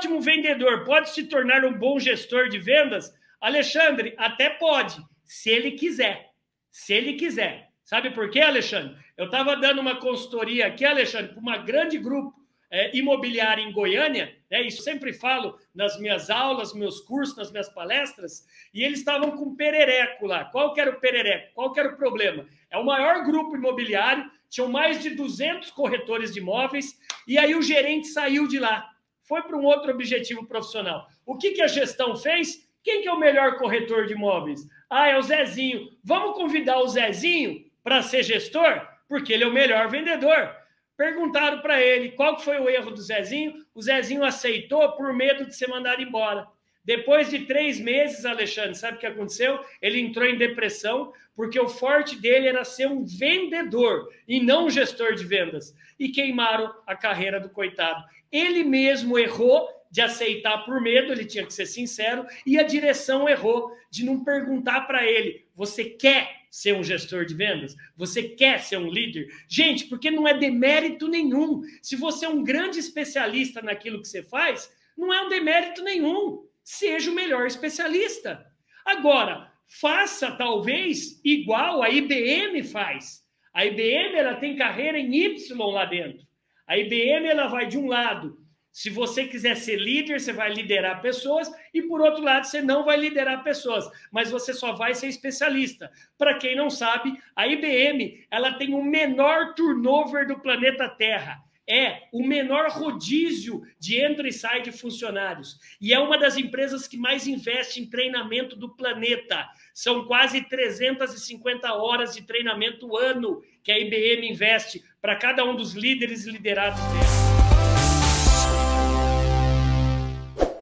ótimo vendedor pode se tornar um bom gestor de vendas? Alexandre, até pode, se ele quiser. Se ele quiser. Sabe por quê, Alexandre? Eu estava dando uma consultoria aqui, Alexandre, para uma grande grupo é, imobiliário em Goiânia, né, isso sempre falo nas minhas aulas, meus cursos, nas minhas palestras, e eles estavam com perereco lá. Qual que era o perereco? Qual que era o problema? É o maior grupo imobiliário, tinham mais de 200 corretores de imóveis, e aí o gerente saiu de lá, foi para um outro objetivo profissional. O que, que a gestão fez? Quem que é o melhor corretor de imóveis? Ah, é o Zezinho. Vamos convidar o Zezinho para ser gestor? Porque ele é o melhor vendedor. Perguntaram para ele qual foi o erro do Zezinho. O Zezinho aceitou por medo de ser mandado embora. Depois de três meses, Alexandre, sabe o que aconteceu? Ele entrou em depressão porque o forte dele era ser um vendedor e não um gestor de vendas. E queimaram a carreira do coitado. Ele mesmo errou de aceitar por medo, ele tinha que ser sincero, e a direção errou de não perguntar para ele: você quer ser um gestor de vendas? Você quer ser um líder? Gente, porque não é demérito nenhum. Se você é um grande especialista naquilo que você faz, não é um demérito nenhum. Seja o melhor especialista. Agora, faça talvez igual a IBM faz. A IBM ela tem carreira em Y lá dentro. A IBM ela vai de um lado se você quiser ser líder, você vai liderar pessoas, e por outro lado, você não vai liderar pessoas, mas você só vai ser especialista. Para quem não sabe, a IBM ela tem o menor turnover do planeta Terra. É o menor rodízio de entra e sai de funcionários. E é uma das empresas que mais investe em treinamento do planeta. São quase 350 horas de treinamento ano que a IBM investe para cada um dos líderes e liderados dela.